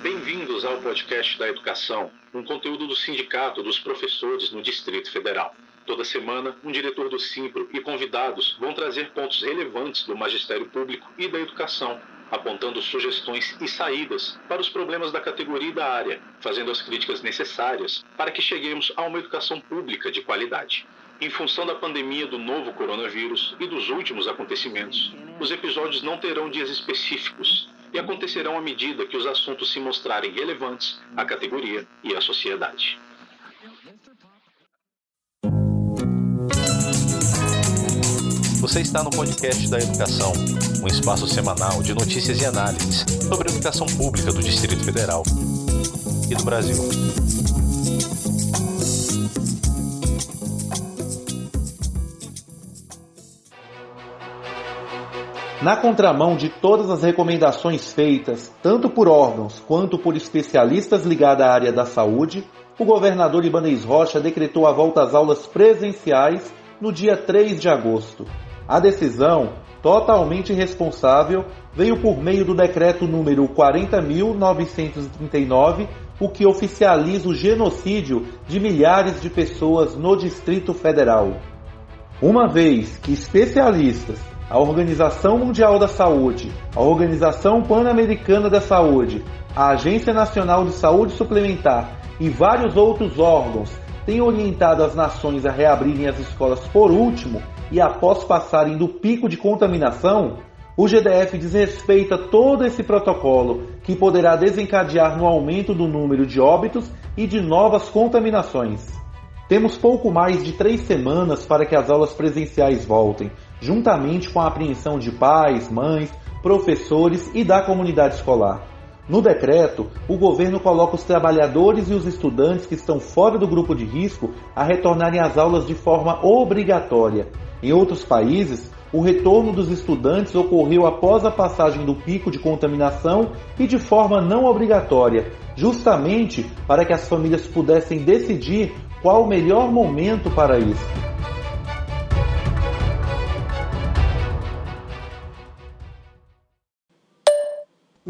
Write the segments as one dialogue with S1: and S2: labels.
S1: Bem-vindos ao podcast da Educação, um conteúdo do Sindicato dos Professores no Distrito Federal. Toda semana, um diretor do Simpro e convidados vão trazer pontos relevantes do magistério público e da educação, apontando sugestões e saídas para os problemas da categoria e da área, fazendo as críticas necessárias para que cheguemos a uma educação pública de qualidade. Em função da pandemia do novo coronavírus e dos últimos acontecimentos, os episódios não terão dias específicos e acontecerão à medida que os assuntos se mostrarem relevantes à categoria e à sociedade. Você está no podcast da Educação, um espaço semanal de notícias e análises sobre a educação pública do Distrito Federal e do Brasil.
S2: Na contramão de todas as recomendações feitas, tanto por órgãos quanto por especialistas ligados à área da saúde, o governador Ibanez Rocha decretou a volta às aulas presenciais no dia 3 de agosto. A decisão, totalmente irresponsável, veio por meio do decreto número 40.939, o que oficializa o genocídio de milhares de pessoas no Distrito Federal. Uma vez que especialistas a Organização Mundial da Saúde, a Organização Pan-Americana da Saúde, a Agência Nacional de Saúde Suplementar e vários outros órgãos têm orientado as nações a reabrirem as escolas por último e após passarem do pico de contaminação, o GDF desrespeita todo esse protocolo que poderá desencadear no aumento do número de óbitos e de novas contaminações. Temos pouco mais de três semanas para que as aulas presenciais voltem, juntamente com a apreensão de pais, mães, professores e da comunidade escolar. No decreto, o governo coloca os trabalhadores e os estudantes que estão fora do grupo de risco a retornarem às aulas de forma obrigatória. Em outros países, o retorno dos estudantes ocorreu após a passagem do pico de contaminação e de forma não obrigatória, justamente para que as famílias pudessem decidir qual o melhor momento para isso.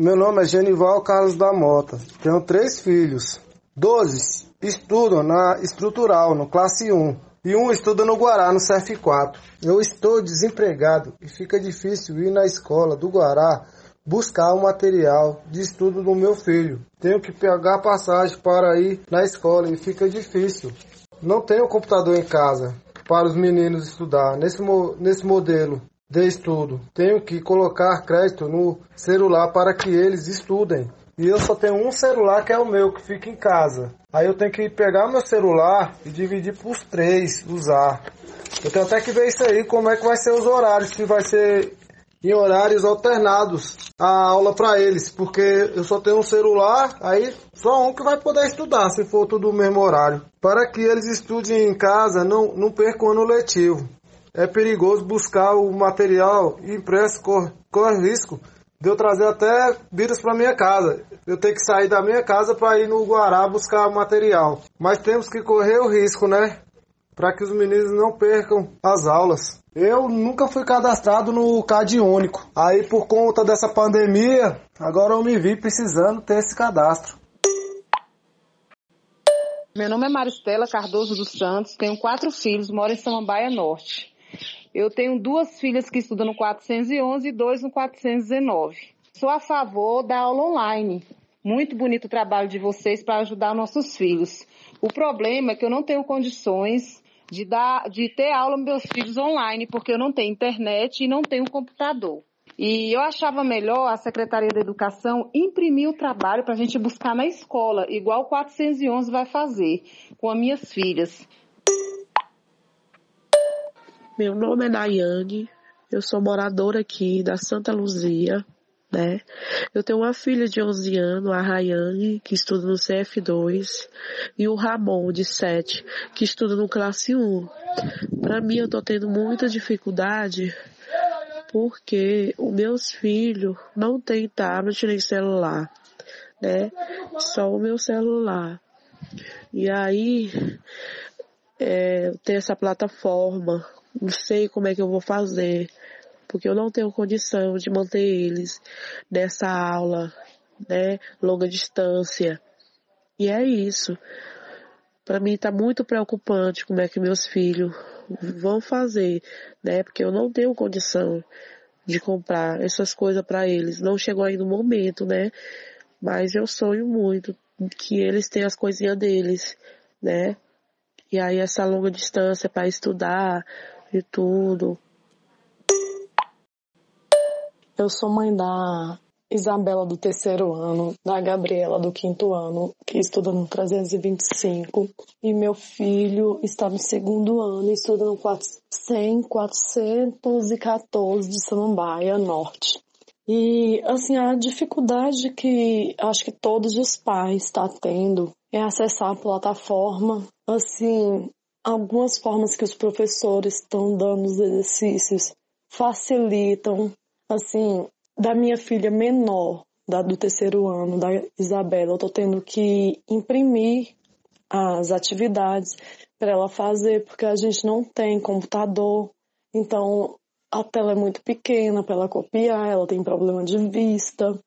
S3: Meu nome é Genival Carlos da Mota. Tenho três filhos. Doze estudam na estrutural, no classe 1. E um estuda no Guará, no CF4. Eu estou desempregado e fica difícil ir na escola do Guará buscar o material de estudo do meu filho. Tenho que pegar passagem para ir na escola e fica difícil. Não tenho computador em casa para os meninos estudar nesse, nesse modelo de estudo. Tenho que colocar crédito no celular para que eles estudem. E eu só tenho um celular que é o meu, que fica em casa. Aí eu tenho que pegar meu celular e dividir por três, usar. Eu tenho até que ver isso aí, como é que vai ser os horários, se vai ser em horários alternados a aula para eles, porque eu só tenho um celular, aí só um que vai poder estudar, se for tudo no mesmo horário. Para que eles estudem em casa, não, não percam o ano letivo é perigoso buscar o material impresso, corre, corre risco de eu trazer até vírus para minha casa. Eu tenho que sair da minha casa para ir no Guará buscar material. Mas temos que correr o risco, né? Para que os meninos não percam as aulas. Eu nunca fui cadastrado no CAD único. Aí por conta dessa pandemia, agora eu me vi precisando ter esse cadastro.
S4: Meu nome é Maristela Cardoso dos Santos, tenho quatro filhos, moro em Samambaia Norte. Eu tenho duas filhas que estudam no 411 e dois no 419. Sou a favor da aula online. Muito bonito o trabalho de vocês para ajudar nossos filhos. O problema é que eu não tenho condições de, dar, de ter aula com meus filhos online, porque eu não tenho internet e não tenho computador. E eu achava melhor a Secretaria da Educação imprimir o trabalho para a gente buscar na escola, igual o 411 vai fazer com as minhas filhas.
S5: Meu nome é Nayane, eu sou moradora aqui da Santa Luzia, né? Eu tenho uma filha de 11 anos, a Rayane, que estuda no CF2, e o Ramon, de 7, que estuda no classe 1. Para mim, eu tô tendo muita dificuldade porque os meus filhos não têm tablet nem celular, né? Só o meu celular. E aí, é, tem essa plataforma não sei como é que eu vou fazer, porque eu não tenho condição de manter eles nessa aula né? Longa distância. E é isso. Para mim está muito preocupante como é que meus filhos vão fazer, né? Porque eu não tenho condição de comprar essas coisas para eles. Não chegou ainda o momento, né? Mas eu sonho muito que eles tenham as coisinhas deles, né? E aí essa longa distância para estudar e tudo.
S6: Eu sou mãe da Isabela do terceiro ano, da Gabriela do quinto ano, que estuda no 325, e meu filho está no segundo ano estuda no 100, 414 de Samambaia Norte. E, assim, a dificuldade que acho que todos os pais estão tá tendo é acessar a plataforma. Assim, algumas formas que os professores estão dando os exercícios facilitam. Assim, da minha filha menor, da, do terceiro ano, da Isabela, eu estou tendo que imprimir as atividades para ela fazer, porque a gente não tem computador. Então, a tela é muito pequena para ela copiar, ela tem problema de vista.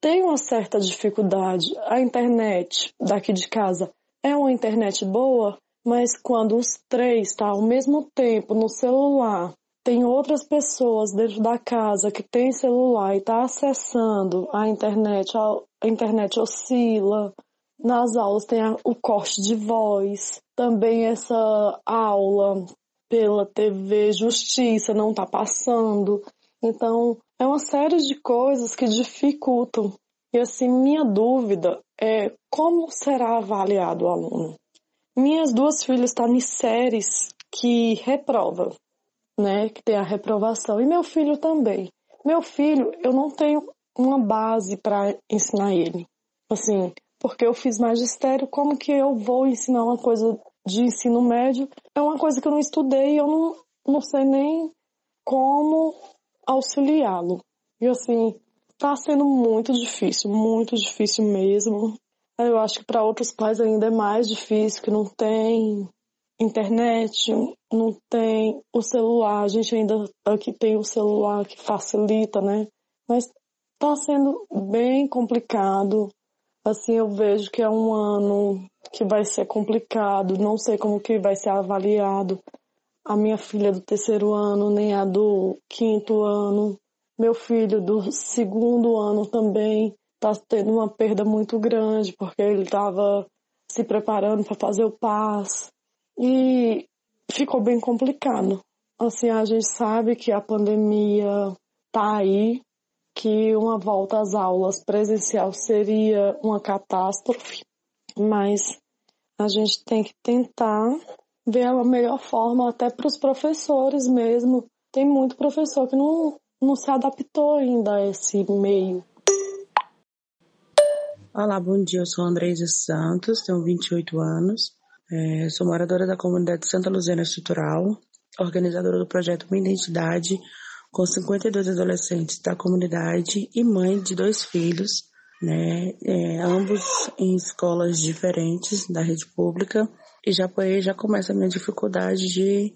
S6: Tem uma certa dificuldade. A internet daqui de casa é uma internet boa, mas quando os três estão tá, ao mesmo tempo no celular, tem outras pessoas dentro da casa que tem celular e está acessando a internet, a internet oscila. Nas aulas tem o corte de voz. Também essa aula pela TV Justiça não está passando. Então, é uma série de coisas que dificultam. E assim, minha dúvida é como será avaliado o aluno. Minhas duas filhas estão em séries que reprova, né? Que tem a reprovação. E meu filho também. Meu filho, eu não tenho uma base para ensinar ele. Assim, porque eu fiz magistério, como que eu vou ensinar uma coisa de ensino médio é uma coisa que eu não estudei e eu não, não sei nem como auxiliá-lo. E assim, tá sendo muito difícil, muito difícil mesmo. Eu acho que para outros pais ainda é mais difícil, que não tem internet, não tem o celular. A gente ainda aqui tem o celular que facilita, né? Mas tá sendo bem complicado. Assim, eu vejo que é um ano que vai ser complicado, não sei como que vai ser avaliado. A minha filha do terceiro ano, nem a do quinto ano. Meu filho do segundo ano também está tendo uma perda muito grande, porque ele estava se preparando para fazer o PAS. E ficou bem complicado. Assim, a gente sabe que a pandemia tá aí, que uma volta às aulas presencial seria uma catástrofe, mas a gente tem que tentar ver a melhor forma até para os professores mesmo. Tem muito professor que não, não se adaptou ainda a esse meio.
S7: Olá, bom dia. Eu sou Andreisa Santos, tenho 28 anos. É, sou moradora da comunidade Santa Luzena Estrutural, organizadora do projeto Minha Identidade, com 52 adolescentes da comunidade e mãe de dois filhos né? É, ambos em escolas diferentes da rede pública. E já já começa a minha dificuldade de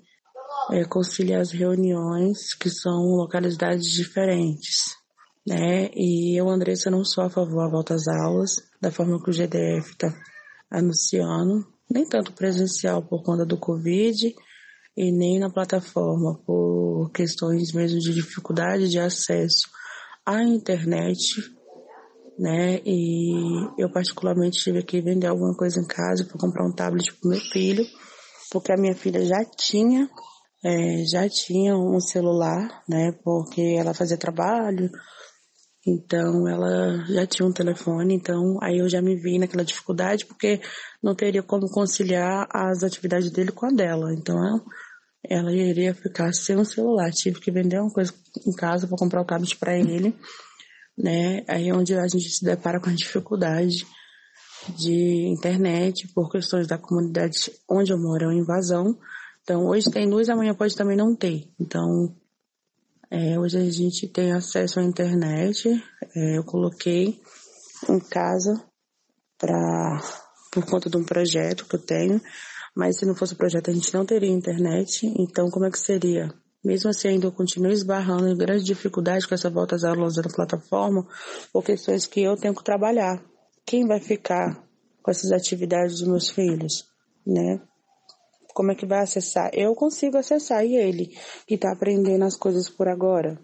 S7: é, conciliar as reuniões, que são localidades diferentes. Né? E eu, Andressa, não sou a favor da volta às aulas, da forma que o GDF está anunciando, nem tanto presencial por conta do Covid, e nem na plataforma por questões mesmo de dificuldade de acesso à internet né? E eu particularmente tive que vender alguma coisa em casa para comprar um tablet para meu filho, porque a minha filha já tinha é, já tinha um celular, né? Porque ela fazia trabalho, então ela já tinha um telefone, então aí eu já me vi naquela dificuldade porque não teria como conciliar as atividades dele com a dela. Então ela iria ficar sem um celular. Tive que vender uma coisa em casa para comprar o tablet para ele né? Aí é onde a gente se depara com a dificuldade de internet por questões da comunidade onde eu moro é uma invasão. Então hoje tem luz, amanhã pode também não ter. Então é, hoje a gente tem acesso à internet. É, eu coloquei em casa para por conta de um projeto que eu tenho, mas se não fosse o projeto a gente não teria internet. Então como é que seria? Mesmo assim, ainda eu continuo esbarrando em grande dificuldade com essa volta às aulas na plataforma, por questões que eu tenho que trabalhar. Quem vai ficar com essas atividades dos meus filhos, né? Como é que vai acessar? Eu consigo acessar e ele, que está aprendendo as coisas por agora.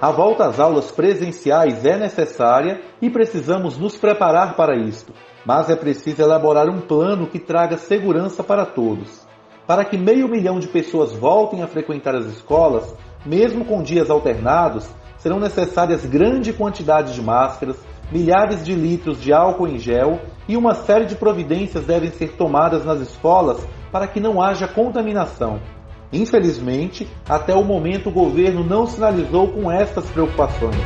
S2: A volta às aulas presenciais é necessária e precisamos nos preparar para isto, mas é preciso elaborar um plano que traga segurança para todos. Para que meio milhão de pessoas voltem a frequentar as escolas, mesmo com dias alternados, serão necessárias grande quantidade de máscaras, milhares de litros de álcool em gel e uma série de providências devem ser tomadas nas escolas para que não haja contaminação. Infelizmente, até o momento o governo não sinalizou com estas preocupações.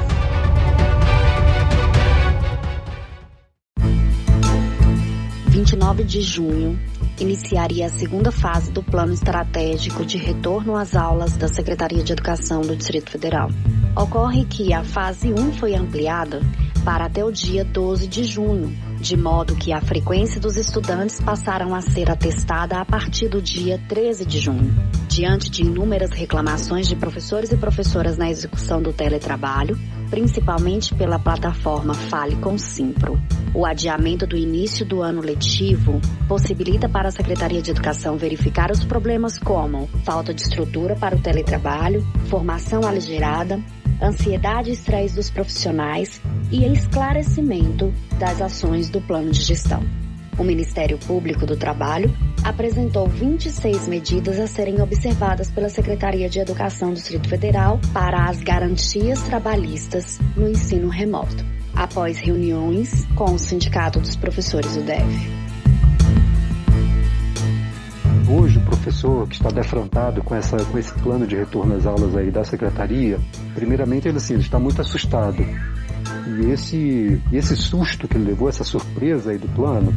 S8: ...29 de junho, iniciaria a segunda fase do Plano Estratégico de Retorno às Aulas da Secretaria de Educação do Distrito Federal. Ocorre que a fase 1 foi ampliada para até o dia 12 de junho, de modo que a frequência dos estudantes passaram a ser atestada a partir do dia 13 de junho. Diante de inúmeras reclamações de professores e professoras na execução do teletrabalho, principalmente pela plataforma Fale com Simpro, o adiamento do início do ano letivo possibilita para a Secretaria de Educação verificar os problemas como falta de estrutura para o teletrabalho, formação aligerada, ansiedade e estresse dos profissionais e esclarecimento das ações do plano de gestão. O Ministério Público do Trabalho apresentou 26 medidas a serem observadas pela Secretaria de Educação do Distrito Federal para as garantias trabalhistas no ensino remoto, após reuniões com o Sindicato dos Professores do DEF.
S9: Hoje, o professor que está defrontado com, essa, com esse plano de retorno às aulas aí da secretaria, primeiramente ele, assim, ele está muito assustado. E esse, esse susto que ele levou, essa surpresa aí do plano,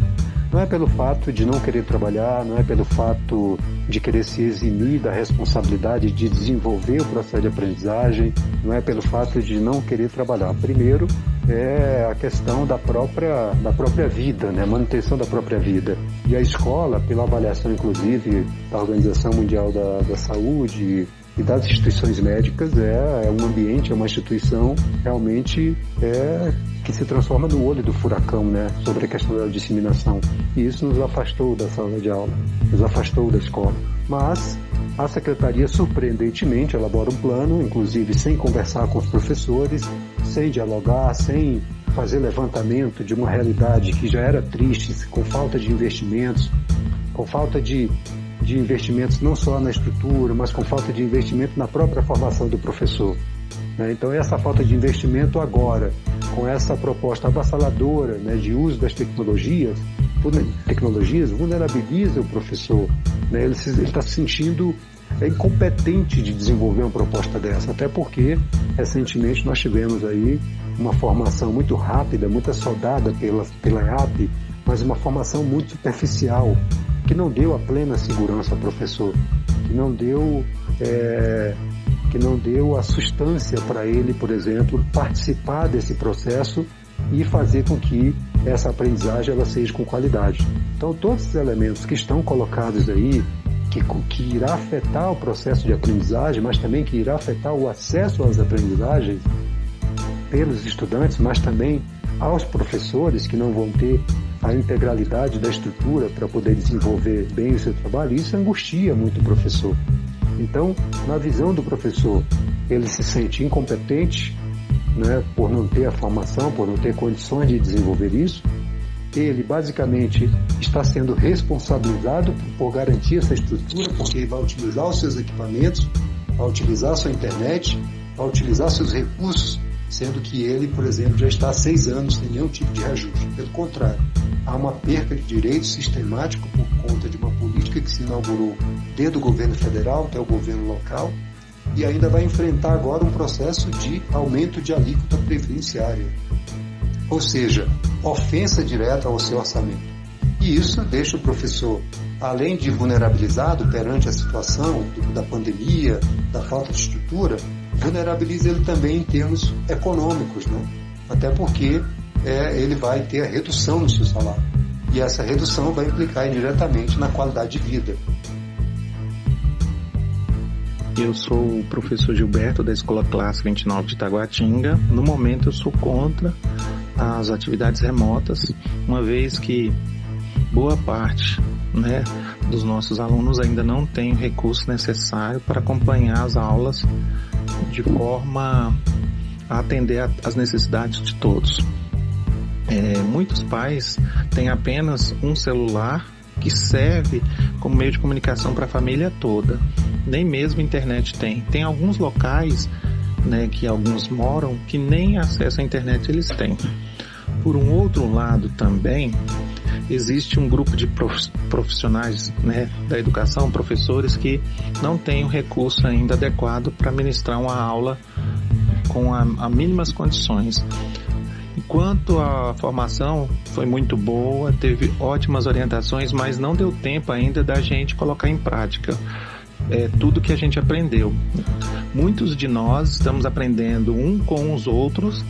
S9: não é pelo fato de não querer trabalhar, não é pelo fato de querer se eximir da responsabilidade de desenvolver o processo de aprendizagem, não é pelo fato de não querer trabalhar. Primeiro é a questão da própria, da própria vida, né? manutenção da própria vida. E a escola, pela avaliação inclusive da Organização Mundial da, da Saúde, e das instituições médicas é, é, um ambiente, é uma instituição realmente é, que se transforma no olho do furacão, né, sobre a questão da disseminação. E isso nos afastou da sala de aula, nos afastou da escola. Mas a secretaria surpreendentemente elabora um plano, inclusive sem conversar com os professores, sem dialogar, sem fazer levantamento de uma realidade que já era triste, com falta de investimentos, com falta de de investimentos não só na estrutura, mas com falta de investimento na própria formação do professor. Né? Então, essa falta de investimento agora, com essa proposta avassaladora né, de uso das tecnologias, tecnologias vulnerabiliza o professor. Né? Ele está se sentindo incompetente de desenvolver uma proposta dessa, até porque recentemente nós tivemos aí uma formação muito rápida, muito saudada pela, pela EAP, mas uma formação muito superficial, que não deu a plena segurança ao professor, que não deu, é, que não deu a sustância para ele, por exemplo, participar desse processo e fazer com que essa aprendizagem ela seja com qualidade. Então, todos os elementos que estão colocados aí, que, que irá afetar o processo de aprendizagem, mas também que irá afetar o acesso às aprendizagens pelos estudantes, mas também aos professores que não vão ter a integralidade da estrutura para poder desenvolver bem o seu trabalho, isso angustia muito o professor. Então, na visão do professor, ele se sente incompetente né, por não ter a formação, por não ter condições de desenvolver isso. Ele basicamente está sendo responsabilizado por garantir essa estrutura, porque ele vai utilizar os seus equipamentos, vai utilizar a sua internet, vai utilizar seus recursos sendo que ele, por exemplo, já está há seis anos sem nenhum tipo de reajuste. Pelo contrário, há uma perca de direitos sistemático por conta de uma política que se inaugurou desde o governo federal até o governo local e ainda vai enfrentar agora um processo de aumento de alíquota previdenciária. Ou seja, ofensa direta ao seu orçamento. E isso deixa o professor, além de vulnerabilizado perante a situação da pandemia, da falta de estrutura, vulnerabiliza ele também em termos econômicos, né? até porque é, ele vai ter a redução no seu salário. e essa redução vai implicar diretamente na qualidade de vida.
S10: Eu sou o professor Gilberto da Escola Classe 29 de Taguatinga. No momento eu sou contra as atividades remotas, uma vez que boa parte né, dos nossos alunos ainda não tem o recurso necessário para acompanhar as aulas de forma a atender às necessidades de todos. É, muitos pais têm apenas um celular que serve como meio de comunicação para a família toda. Nem mesmo internet tem. Tem alguns locais né, que alguns moram que nem acesso à internet eles têm. Por um outro lado também, existe um grupo de profissionais né, da educação, professores, que não têm o recurso ainda adequado para ministrar uma aula com a, a mínimas condições. Enquanto a formação foi muito boa, teve ótimas orientações, mas não deu tempo ainda da gente colocar em prática é, tudo que a gente aprendeu. Muitos de nós estamos aprendendo um com os outros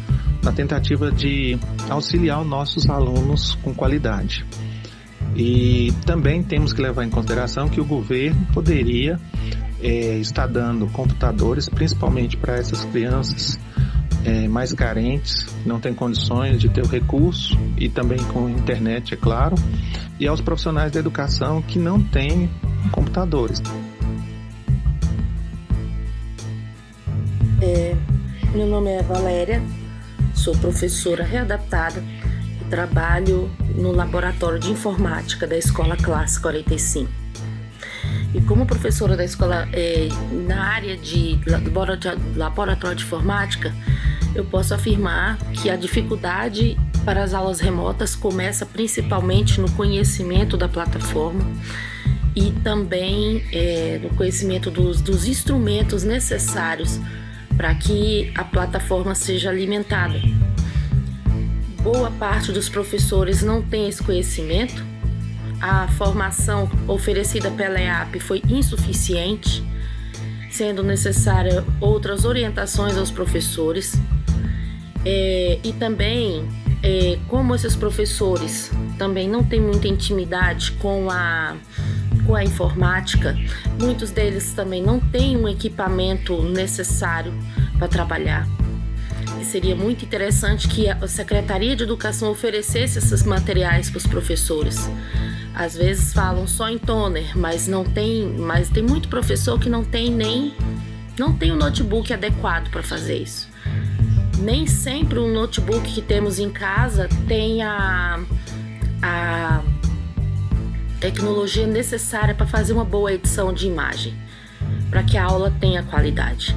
S10: na tentativa de auxiliar os nossos alunos com qualidade. E também temos que levar em consideração que o governo poderia é, estar dando computadores, principalmente para essas crianças é, mais carentes, não têm condições de ter o recurso e também com internet, é claro, e aos profissionais da educação que não têm computadores.
S11: É, meu nome é Valéria, Sou professora readaptada e trabalho no laboratório de informática da Escola Classe 45. E como professora da escola é, na área de laboratório de informática, eu posso afirmar que a dificuldade para as aulas remotas começa principalmente no conhecimento da plataforma e também é, no conhecimento dos, dos instrumentos necessários para que a plataforma seja alimentada. Boa parte dos professores não tem esse conhecimento. A formação oferecida pela EAP foi insuficiente, sendo necessária outras orientações aos professores. É, e também, é, como esses professores também não têm muita intimidade com a com a informática, muitos deles também não têm um equipamento necessário para trabalhar. Seria muito interessante que a Secretaria de Educação oferecesse esses materiais para os professores. Às vezes falam só em toner, mas não tem, mas tem muito professor que não tem nem não tem o um notebook adequado para fazer isso. Nem sempre o notebook que temos em casa tem a, a tecnologia necessária para fazer uma boa edição de imagem, para que a aula tenha qualidade.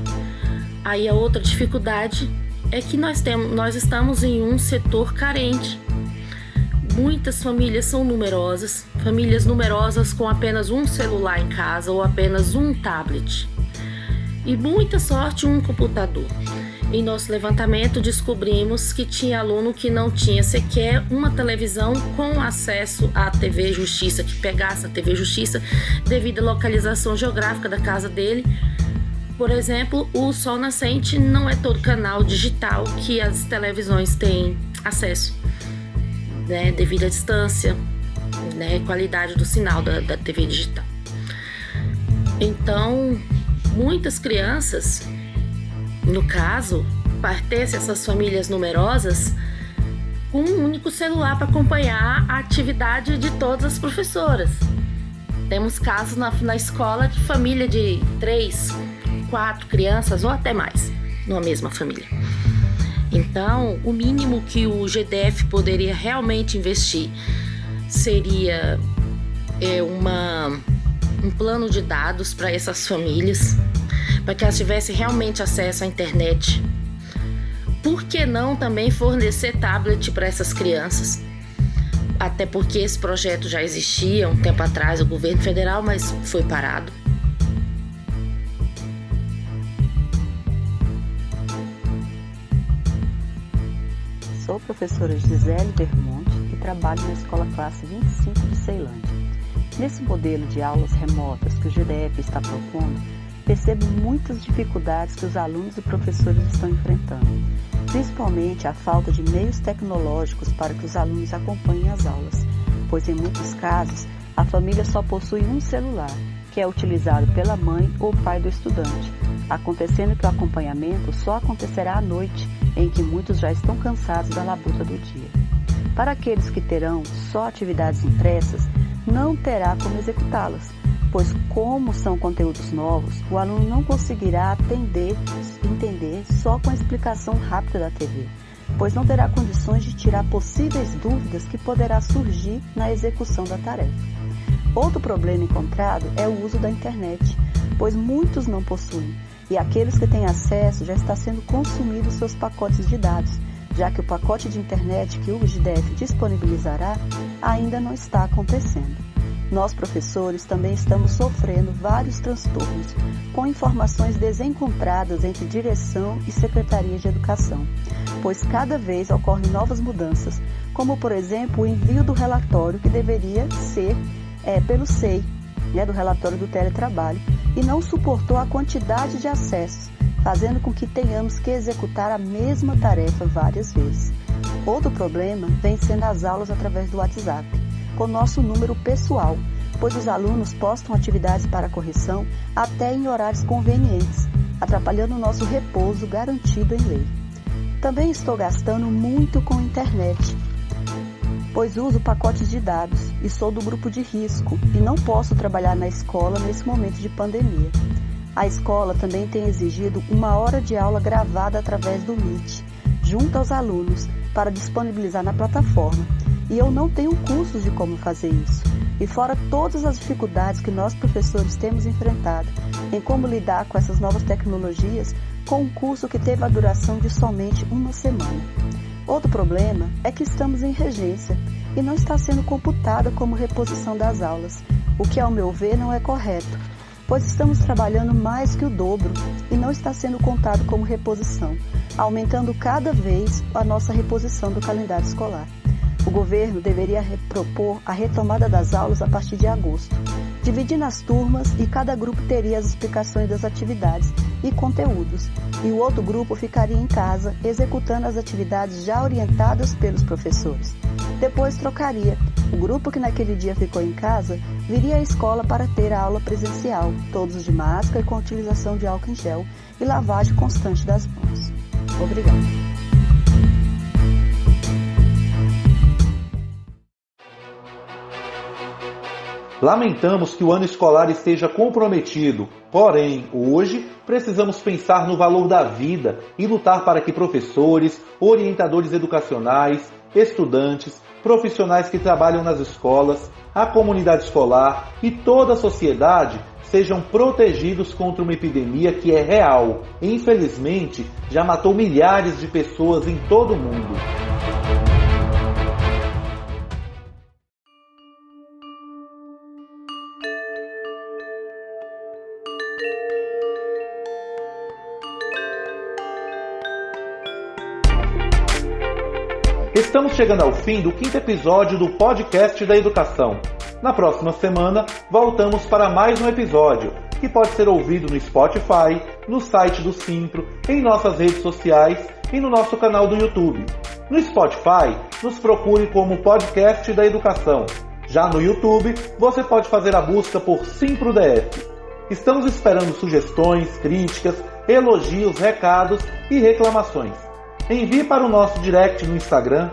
S11: Aí a outra dificuldade é que nós temos, nós estamos em um setor carente. Muitas famílias são numerosas, famílias numerosas com apenas um celular em casa ou apenas um tablet. E muita sorte um computador. Em nosso levantamento, descobrimos que tinha aluno que não tinha sequer uma televisão com acesso à TV Justiça, que pegasse a TV Justiça devido à localização geográfica da casa dele. Por exemplo, o Sol Nascente não é todo canal digital que as televisões têm acesso, né, devido à distância, né, qualidade do sinal da, da TV digital. Então, muitas crianças no caso, pertence a essas famílias numerosas com um único celular para acompanhar a atividade de todas as professoras. Temos casos na, na escola de família de três, quatro crianças ou até mais, numa mesma família. Então, o mínimo que o GDF poderia realmente investir seria é, uma, um plano de dados para essas famílias para que elas tivessem realmente acesso à internet. Por que não também fornecer tablet para essas crianças? Até porque esse projeto já existia um tempo atrás, o governo federal, mas foi parado.
S12: Professora Gisele Vermonte e trabalho na Escola Classe 25 de Ceilândia. Nesse modelo de aulas remotas que o GDF está propondo, percebo muitas dificuldades que os alunos e professores estão enfrentando, principalmente a falta de meios tecnológicos para que os alunos acompanhem as aulas, pois em muitos casos a família só possui um celular, que é utilizado pela mãe ou pai do estudante, acontecendo que o acompanhamento só acontecerá à noite, em que muitos já estão cansados da labuta do dia. Para aqueles que terão só atividades impressas, não terá como executá-las, pois como são conteúdos novos, o aluno não conseguirá atender, entender só com a explicação rápida da TV, pois não terá condições de tirar possíveis dúvidas que poderá surgir na execução da tarefa. Outro problema encontrado é o uso da internet, pois muitos não possuem, e aqueles que têm acesso já está sendo consumidos seus pacotes de dados, já que o pacote de internet que o GDF disponibilizará ainda não está acontecendo. Nós, professores, também estamos sofrendo vários transtornos, com informações desencontradas entre direção e secretaria de educação, pois cada vez ocorrem novas mudanças, como, por exemplo, o envio do relatório que deveria ser é, pelo SEI, né, do relatório do teletrabalho, e não suportou a quantidade de acessos, fazendo com que tenhamos que executar a mesma tarefa várias vezes. Outro problema vem sendo as aulas através do WhatsApp com nosso número pessoal, pois os alunos postam atividades para correção até em horários convenientes, atrapalhando o nosso repouso garantido em lei. Também estou gastando muito com internet, pois uso pacotes de dados e sou do grupo de risco e não posso trabalhar na escola nesse momento de pandemia. A escola também tem exigido uma hora de aula gravada através do Meet, junto aos alunos, para disponibilizar na plataforma e eu não tenho cursos de como fazer isso. E fora todas as dificuldades que nós professores temos enfrentado em como lidar com essas novas tecnologias com um curso que teve a duração de somente uma semana. Outro problema é que estamos em regência e não está sendo computada como reposição das aulas, o que, ao meu ver, não é correto, pois estamos trabalhando mais que o dobro e não está sendo contado como reposição, aumentando cada vez a nossa reposição do calendário escolar. O governo deveria propor a retomada das aulas a partir de agosto, dividindo as turmas e cada grupo teria as explicações das atividades e conteúdos, e o outro grupo ficaria em casa executando as atividades já orientadas pelos professores. Depois trocaria. O grupo que naquele dia ficou em casa viria à escola para ter a aula presencial, todos de máscara e com utilização de álcool em gel e lavagem constante das mãos. Obrigada.
S2: Lamentamos que o ano escolar esteja comprometido, porém, hoje precisamos pensar no valor da vida e lutar para que professores, orientadores educacionais, estudantes, profissionais que trabalham nas escolas, a comunidade escolar e toda a sociedade sejam protegidos contra uma epidemia que é real infelizmente, já matou milhares de pessoas em todo o mundo. Estamos chegando ao fim do quinto episódio do podcast da educação. Na próxima semana, voltamos para mais um episódio, que pode ser ouvido no Spotify, no site do Simpro, em nossas redes sociais e no nosso canal do YouTube. No Spotify, nos procure como Podcast da Educação. Já no YouTube, você pode fazer a busca por Simpro DF. Estamos esperando sugestões, críticas, elogios, recados e reclamações envie para o nosso direct no Instagram.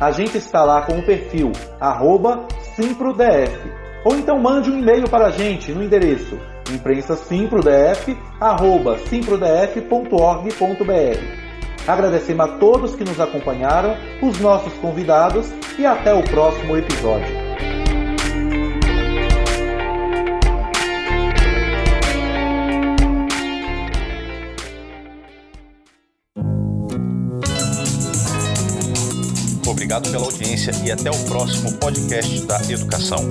S2: A gente está lá com o perfil SimproDF. Ou então mande um e-mail para a gente no endereço imprensasimprodf.simprodf.org.br. Agradecemos a todos que nos acompanharam, os nossos convidados e até o próximo episódio.
S1: Obrigado pela audiência e até o próximo podcast da Educação.